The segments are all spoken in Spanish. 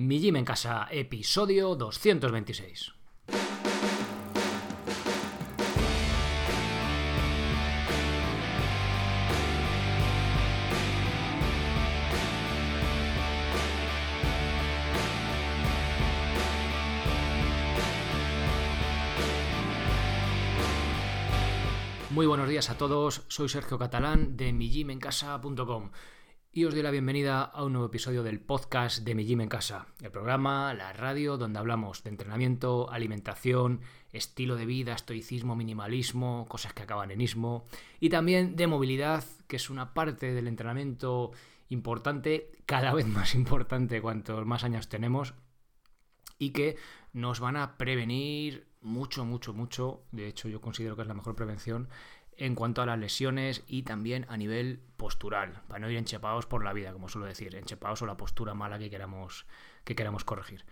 Mi Gym en Casa, episodio 226. Muy buenos días a todos, soy Sergio Catalán de migymencasa.com y os doy la bienvenida a un nuevo episodio del podcast de Mi Gym en Casa, el programa, la radio donde hablamos de entrenamiento, alimentación, estilo de vida, estoicismo, minimalismo, cosas que acaban en ismo y también de movilidad, que es una parte del entrenamiento importante, cada vez más importante cuantos más años tenemos y que nos van a prevenir mucho, mucho, mucho. De hecho, yo considero que es la mejor prevención en cuanto a las lesiones y también a nivel postural, para no ir enchepados por la vida, como suelo decir, enchepados o la postura mala que queramos, que queramos corregir.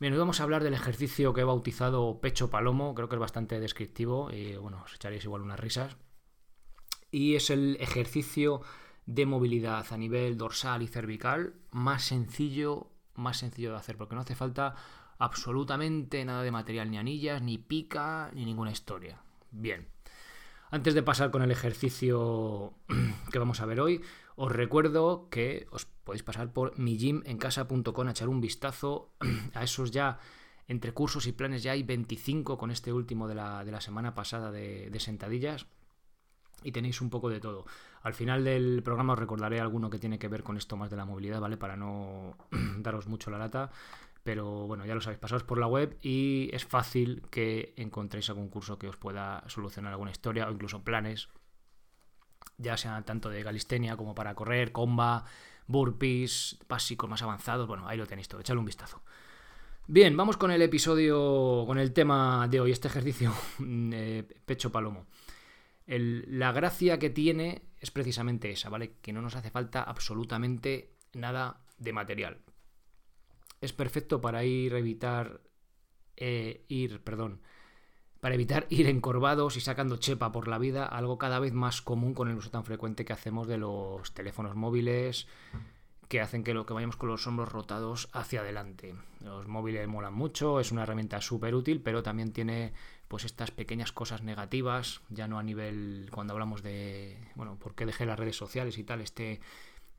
Bien, hoy vamos a hablar del ejercicio que he bautizado pecho palomo, creo que es bastante descriptivo y bueno, os echaréis igual unas risas. Y es el ejercicio de movilidad a nivel dorsal y cervical más sencillo, más sencillo de hacer, porque no hace falta absolutamente nada de material, ni anillas, ni pica, ni ninguna historia. Bien. Antes de pasar con el ejercicio que vamos a ver hoy, os recuerdo que os podéis pasar por migymencasa.com a echar un vistazo a esos ya entre cursos y planes. Ya hay 25 con este último de la, de la semana pasada de sentadillas y tenéis un poco de todo. Al final del programa os recordaré alguno que tiene que ver con esto más de la movilidad, ¿vale? Para no daros mucho la lata. Pero bueno, ya lo sabéis, pasaos por la web y es fácil que encontréis algún curso que os pueda solucionar alguna historia o incluso planes, ya sean tanto de galistenia como para correr, comba, burpees, básicos más avanzados. Bueno, ahí lo tenéis todo, echadle un vistazo. Bien, vamos con el episodio, con el tema de hoy, este ejercicio de pecho palomo. La gracia que tiene es precisamente esa, ¿vale? Que no nos hace falta absolutamente nada de material es perfecto para ir evitar eh, ir, perdón, para evitar ir encorvados y sacando chepa por la vida, algo cada vez más común con el uso tan frecuente que hacemos de los teléfonos móviles que hacen que lo que vayamos con los hombros rotados hacia adelante. Los móviles molan mucho, es una herramienta súper útil, pero también tiene pues estas pequeñas cosas negativas, ya no a nivel cuando hablamos de, bueno, por qué dejé las redes sociales y tal, este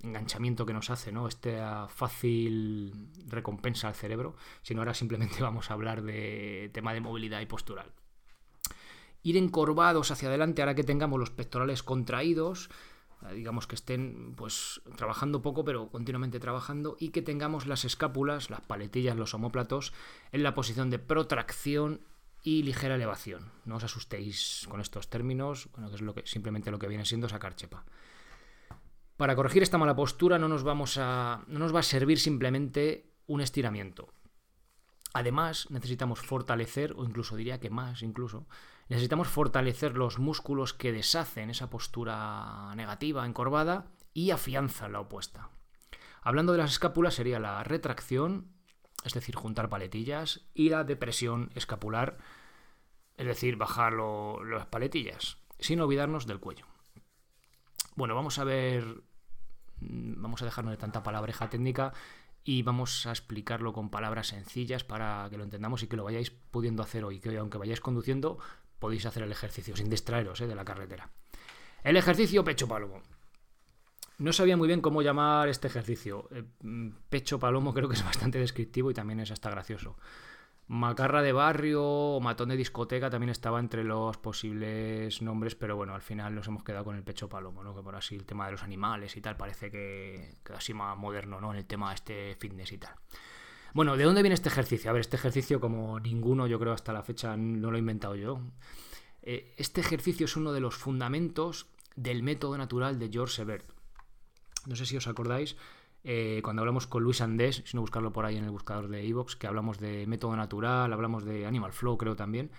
enganchamiento que nos hace, ¿no? Esta fácil recompensa al cerebro, sino ahora simplemente vamos a hablar de tema de movilidad y postural. Ir encorvados hacia adelante ahora que tengamos los pectorales contraídos, eh, digamos que estén pues trabajando poco pero continuamente trabajando y que tengamos las escápulas, las paletillas, los homóplatos en la posición de protracción y ligera elevación. No os asustéis con estos términos, bueno, que es simplemente lo que viene siendo sacar chepa. Para corregir esta mala postura no nos, vamos a, no nos va a servir simplemente un estiramiento. Además, necesitamos fortalecer, o incluso diría que más incluso, necesitamos fortalecer los músculos que deshacen esa postura negativa, encorvada, y afianzan la opuesta. Hablando de las escápulas sería la retracción, es decir, juntar paletillas, y la depresión escapular, es decir, bajar las paletillas, sin olvidarnos del cuello. Bueno, vamos a ver, vamos a dejarnos de tanta palabreja técnica y vamos a explicarlo con palabras sencillas para que lo entendamos y que lo vayáis pudiendo hacer hoy, que aunque vayáis conduciendo podéis hacer el ejercicio sin distraeros eh, de la carretera. El ejercicio pecho palomo. No sabía muy bien cómo llamar este ejercicio. Eh, mm, pecho palomo creo que es bastante descriptivo y también es hasta gracioso. Macarra de barrio o matón de discoteca también estaba entre los posibles nombres, pero bueno, al final nos hemos quedado con el pecho palomo, ¿no? Que por así el tema de los animales y tal parece que, que así más moderno, ¿no? En el tema este fitness y tal. Bueno, ¿de dónde viene este ejercicio? A ver, este ejercicio, como ninguno, yo creo hasta la fecha no lo he inventado yo. Eh, este ejercicio es uno de los fundamentos del método natural de George Sebert. No sé si os acordáis, eh, cuando hablamos con Luis Andés, si no buscarlo por ahí en el buscador de Evox, que hablamos de método natural, hablamos de Animal Flow, creo también.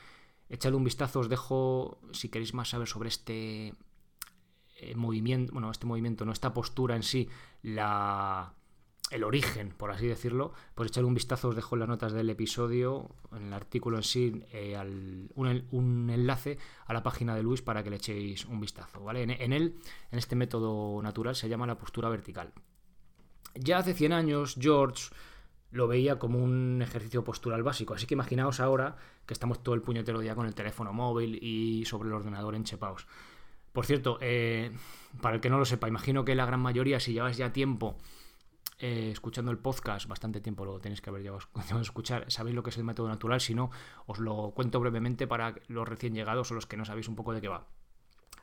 Echadle un vistazo, os dejo, si queréis más saber sobre este eh, movimiento, bueno, este movimiento, no esta postura en sí, la, el origen, por así decirlo, pues echarle un vistazo, os dejo en las notas del episodio, en el artículo en sí, eh, un, un, enlace a la página de Luis para que le echéis un vistazo, ¿vale? En él, en este método natural, se llama la postura vertical. Ya hace 100 años, George lo veía como un ejercicio postural básico. Así que imaginaos ahora que estamos todo el puñetero día con el teléfono móvil y sobre el ordenador enchepados. Por cierto, eh, para el que no lo sepa, imagino que la gran mayoría, si llevas ya tiempo eh, escuchando el podcast, bastante tiempo lo tenéis que haber llevado a escuchar, sabéis lo que es el método natural, si no, os lo cuento brevemente para los recién llegados o los que no sabéis un poco de qué va.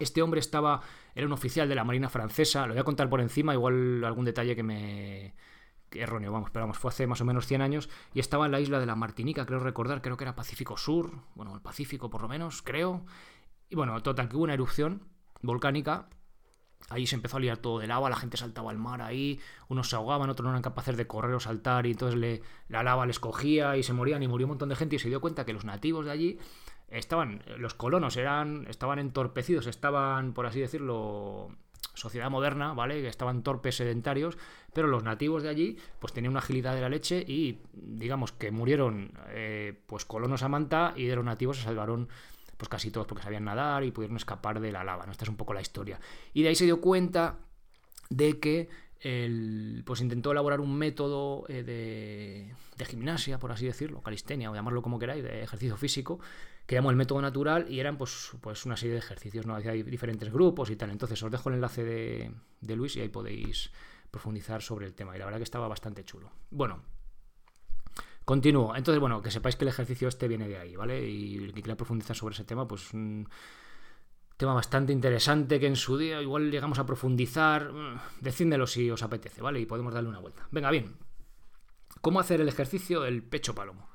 Este hombre estaba, era un oficial de la Marina Francesa, lo voy a contar por encima, igual algún detalle que me, erróneo, vamos, pero vamos, fue hace más o menos 100 años y estaba en la isla de la Martinica, creo recordar, creo que era Pacífico Sur, bueno, el Pacífico por lo menos, creo. Y bueno, total, que hubo una erupción volcánica, ahí se empezó a liar todo de lava, la gente saltaba al mar ahí, unos se ahogaban, otros no eran capaces de correr o saltar y entonces le, la lava les cogía y se morían y murió un montón de gente y se dio cuenta que los nativos de allí estaban, los colonos eran, estaban entorpecidos, estaban, por así decirlo, sociedad moderna, ¿vale? Que estaban torpes sedentarios, pero los nativos de allí pues tenían una agilidad de la leche y digamos que murieron eh, pues colonos a manta y de los nativos se salvaron pues casi todos porque sabían nadar y pudieron escapar de la lava, ¿no? Esta es un poco la historia. Y de ahí se dio cuenta de que el, pues intentó elaborar un método eh, de, de, gimnasia, por así decirlo, calistenia o llamarlo como queráis, de ejercicio físico, que llamó el método natural y eran pues, pues una serie de ejercicios, ¿no? Hay diferentes grupos y tal. Entonces os dejo el enlace de, de Luis y ahí podéis profundizar sobre el tema. Y la verdad que estaba bastante chulo. Bueno, Continúo. Entonces, bueno, que sepáis que el ejercicio este viene de ahí, ¿vale? Y el que quiera profundizar sobre ese tema, pues un tema bastante interesante que en su día igual llegamos a profundizar. Mm, decídmelo si os apetece, ¿vale? Y podemos darle una vuelta. Venga, bien. ¿Cómo hacer el ejercicio del pecho palomo?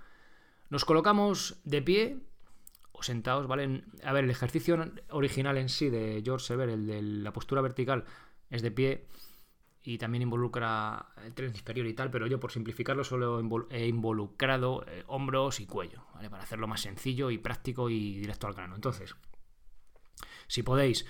Nos colocamos de pie o sentados, ¿vale? A ver, el ejercicio original en sí de George Sever, el de la postura vertical, es de pie y también involucra el tren inferior y tal, pero yo por simplificarlo solo he involucrado eh, hombros y cuello, ¿vale? Para hacerlo más sencillo y práctico y directo al grano. Entonces, si podéis,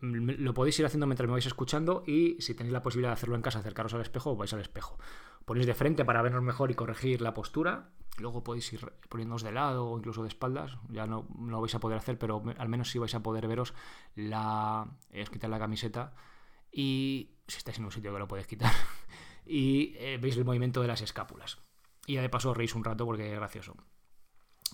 lo podéis ir haciendo mientras me vais escuchando y si tenéis la posibilidad de hacerlo en casa, acercaros al espejo, vais al espejo. Ponéis de frente para vernos mejor y corregir la postura. Luego podéis ir poniéndoos de lado o incluso de espaldas. Ya no, lo vais a poder hacer, pero al menos sí vais a poder veros la... Es quitar la camiseta y si estáis en un sitio que lo podéis quitar, y eh, veis el movimiento de las escápulas. Y ya de paso reís un rato porque es gracioso.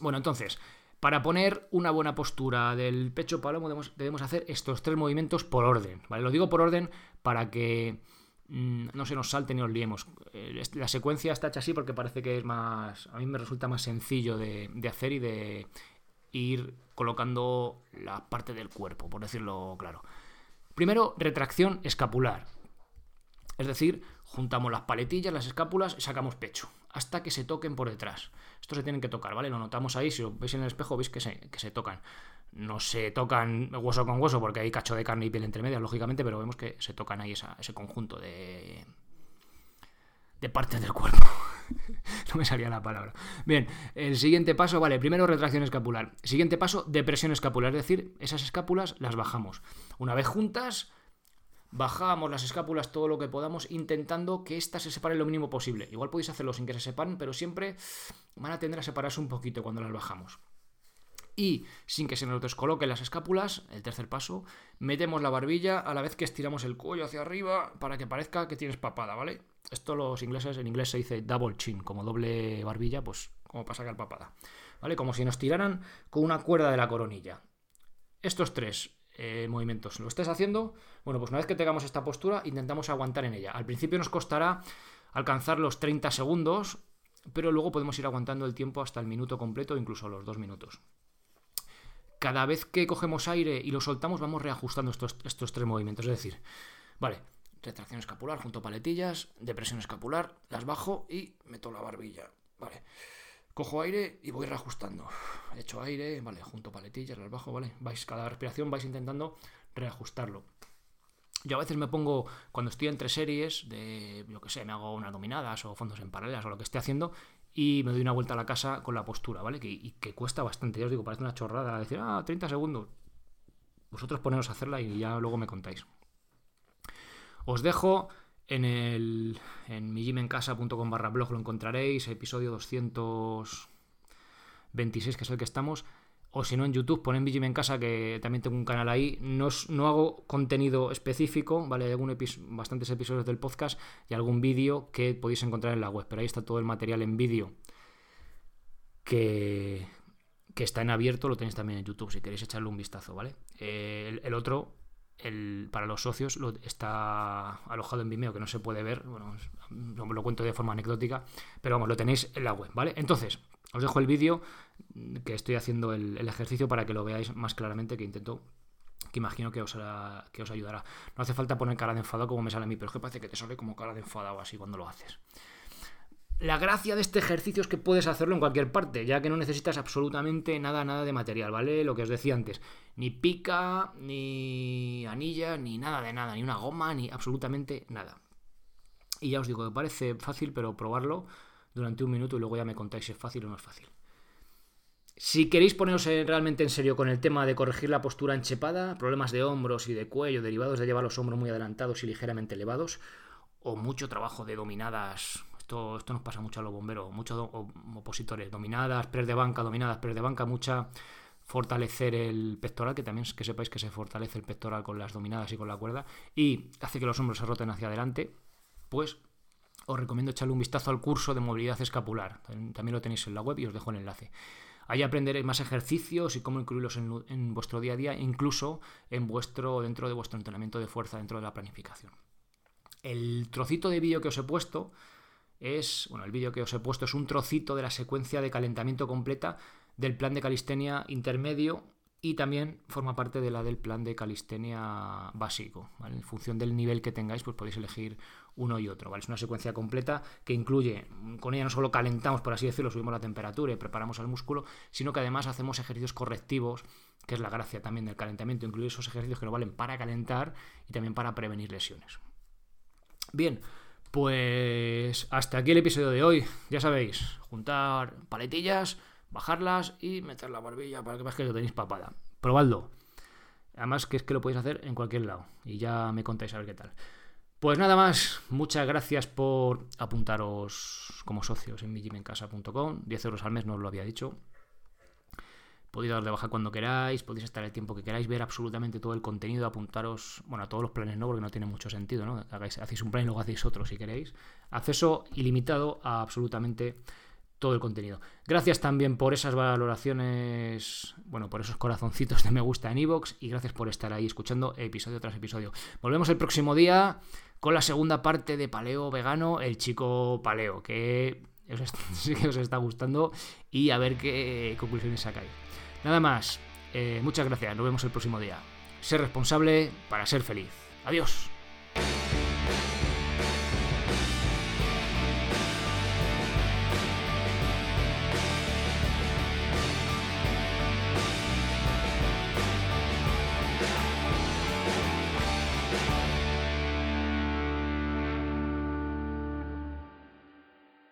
Bueno, entonces, para poner una buena postura del pecho palomo debemos, hacer estos tres movimientos por orden. ¿vale? Lo digo por orden para que mm, no se nos salte ni os liemos. Eh, la secuencia está hecha así porque parece que es más. A mí me resulta más sencillo de hacer y de ir colocando la parte del cuerpo, por decirlo claro. Primero, retracción escapular. Es decir, juntamos las paletillas, las escápulas y sacamos pecho, hasta que se toquen por detrás. Esto se tienen que tocar, ¿vale? Lo notamos ahí, si lo veis en el espejo, veis que se, que se tocan. No se tocan hueso con hueso porque hay cacho de carne y piel entre medias, lógicamente, pero vemos que se tocan ahí ese conjunto de, de partes del cuerpo. no me salía la palabra. Bien, el siguiente paso, vale, primero retracción escapular. Siguiente paso, depresión escapular, es decir, esas escápulas las bajamos. Una vez juntas, bajamos las escápulas todo lo que podamos, intentando que éstas se separen lo mínimo posible. Igual podéis hacerlo sin que se separen, pero siempre van a tender a separarse un poquito cuando las bajamos. Y sin que se nos descoloquen las escápulas, el tercer paso, metemos la barbilla a la vez que estiramos el cuello hacia arriba para que parezca que tienes papada, ¿vale? Esto los ingleses, en inglés se dice double chin, como doble barbilla, pues como para sacar papada. ¿Vale? Como si nos tiraran con una cuerda de la coronilla. Estos tres eh, movimientos. ¿Lo estés haciendo? Bueno, pues una vez que tengamos esta postura, intentamos aguantar en ella. Al principio nos costará alcanzar los 30 segundos, pero luego podemos ir aguantando el tiempo hasta el minuto completo, incluso los dos minutos. Cada vez que cogemos aire y lo soltamos, vamos reajustando estos, estos tres movimientos. Es decir, vale, retracción escapular junto paletillas, depresión escapular, las bajo y meto la barbilla. Vale. Cojo aire y voy reajustando. Echo aire, vale, junto paletillas, las bajo, vale. Vais, cada respiración vais intentando reajustarlo. Yo a veces me pongo, cuando estoy entre series, de, yo que sé, me hago unas dominadas o fondos en paralelas o lo que esté haciendo, y me doy una vuelta a la casa con la postura, ¿vale? Que, y que cuesta bastante. Ya os digo, parece una chorrada decir, ah, 30 segundos. Vosotros poneros a hacerla y ya luego me contáis. Os dejo en el en barra blog lo encontraréis, episodio 226, que es el que estamos. o si no en YouTube, ponen Vigim en casa, que también tengo un canal ahí. No, no hago contenido específico, ¿vale? Hay algún bastantes episodios del podcast y algún vídeo que podéis encontrar en la web, pero ahí está todo el material en vídeo que, que está en abierto, lo tenéis también en YouTube, si queréis echarle un vistazo, ¿vale? Eh, el, otro, el, para los socios, lo, está alojado en Vimeo, que no se puede ver, bueno, lo cuento de forma anecdótica, pero vamos, lo tenéis en la web, ¿vale? Entonces, os dejo el vídeo que estoy haciendo el, ejercicio para que lo veáis más claramente, que intento que imagino que os, que os ayudará. No hace falta poner cara de enfadado como me sale a mí, pero es que parece que te sale como cara de enfadado así cuando lo haces. La gracia de este ejercicio es que puedes hacerlo en cualquier parte, ya que no necesitas absolutamente nada, nada de material, ¿vale? Lo que os decía antes, ni pica, ni anilla, ni nada de nada, ni una goma, ni absolutamente nada. Y ya os digo, me parece fácil, pero probarlo durante un minuto y luego ya me contáis si es fácil o no es fácil. Si queréis poneros realmente en serio con el tema de corregir la postura enchepada, problemas de hombros y de cuello derivados de llevar los hombros muy adelantados y ligeramente elevados, o mucho trabajo de dominadas, esto, nos pasa mucho a los bomberos, muchos opositores, dominadas, pres de banca, dominadas, pres de banca, mucha fortalecer el pectoral, que también que sepáis que se fortalece el pectoral con las dominadas y con la cuerda, y hace que los hombros se roten hacia adelante, pues os recomiendo echarle un vistazo al curso de movilidad escapular. También lo tenéis en la web y os dejo el enlace. Ahí aprenderéis más ejercicios y cómo incluirlos en, vuestro día a día, incluso en vuestro, dentro de vuestro entrenamiento de fuerza, dentro de la planificación. El trocito de vídeo que os he puesto es, bueno, el vídeo que os he puesto es un trocito de la secuencia de calentamiento completa del plan de calistenia intermedio y también forma parte de la del plan de calistenia básico. En función del nivel que tengáis, pues podéis elegir uno y otro. ¿vale? Es una secuencia completa que incluye, con ella no solo calentamos, por así decirlo, subimos la temperatura y preparamos al músculo, sino que además hacemos ejercicios correctivos, que es la gracia también del calentamiento, incluir esos ejercicios que nos valen para calentar y también para prevenir lesiones. Bien, pues hasta aquí el episodio de hoy. Ya sabéis, juntar paletillas bajarlas y meter la barbilla para que veáis que lo tenéis papada. Probadlo. Además que es que lo podéis hacer en cualquier lado. Y ya me contáis a ver qué tal. Pues nada más, muchas gracias por apuntaros como socios en mijimencasa.com. 10 euros al mes, no os lo había dicho. Podéis dar de baja cuando queráis, podéis estar el tiempo que queráis, ver absolutamente todo el contenido, apuntaros, bueno, a todos los planes no, porque no tiene mucho sentido, ¿no? hacéis un plan y luego hacéis otro si queréis. Acceso ilimitado a absolutamente todo el contenido. Gracias también por esas valoraciones, bueno, por esos corazoncitos de me gusta en iVoox y gracias por estar ahí escuchando episodio tras episodio. Volvemos el próximo día con la segunda parte de Paleo Vegano, el chico Paleo, que sí que os está gustando y a ver qué conclusiones sacáis. Nada más, eh, muchas gracias, nos vemos el próximo día. Ser responsable para ser feliz. Adiós.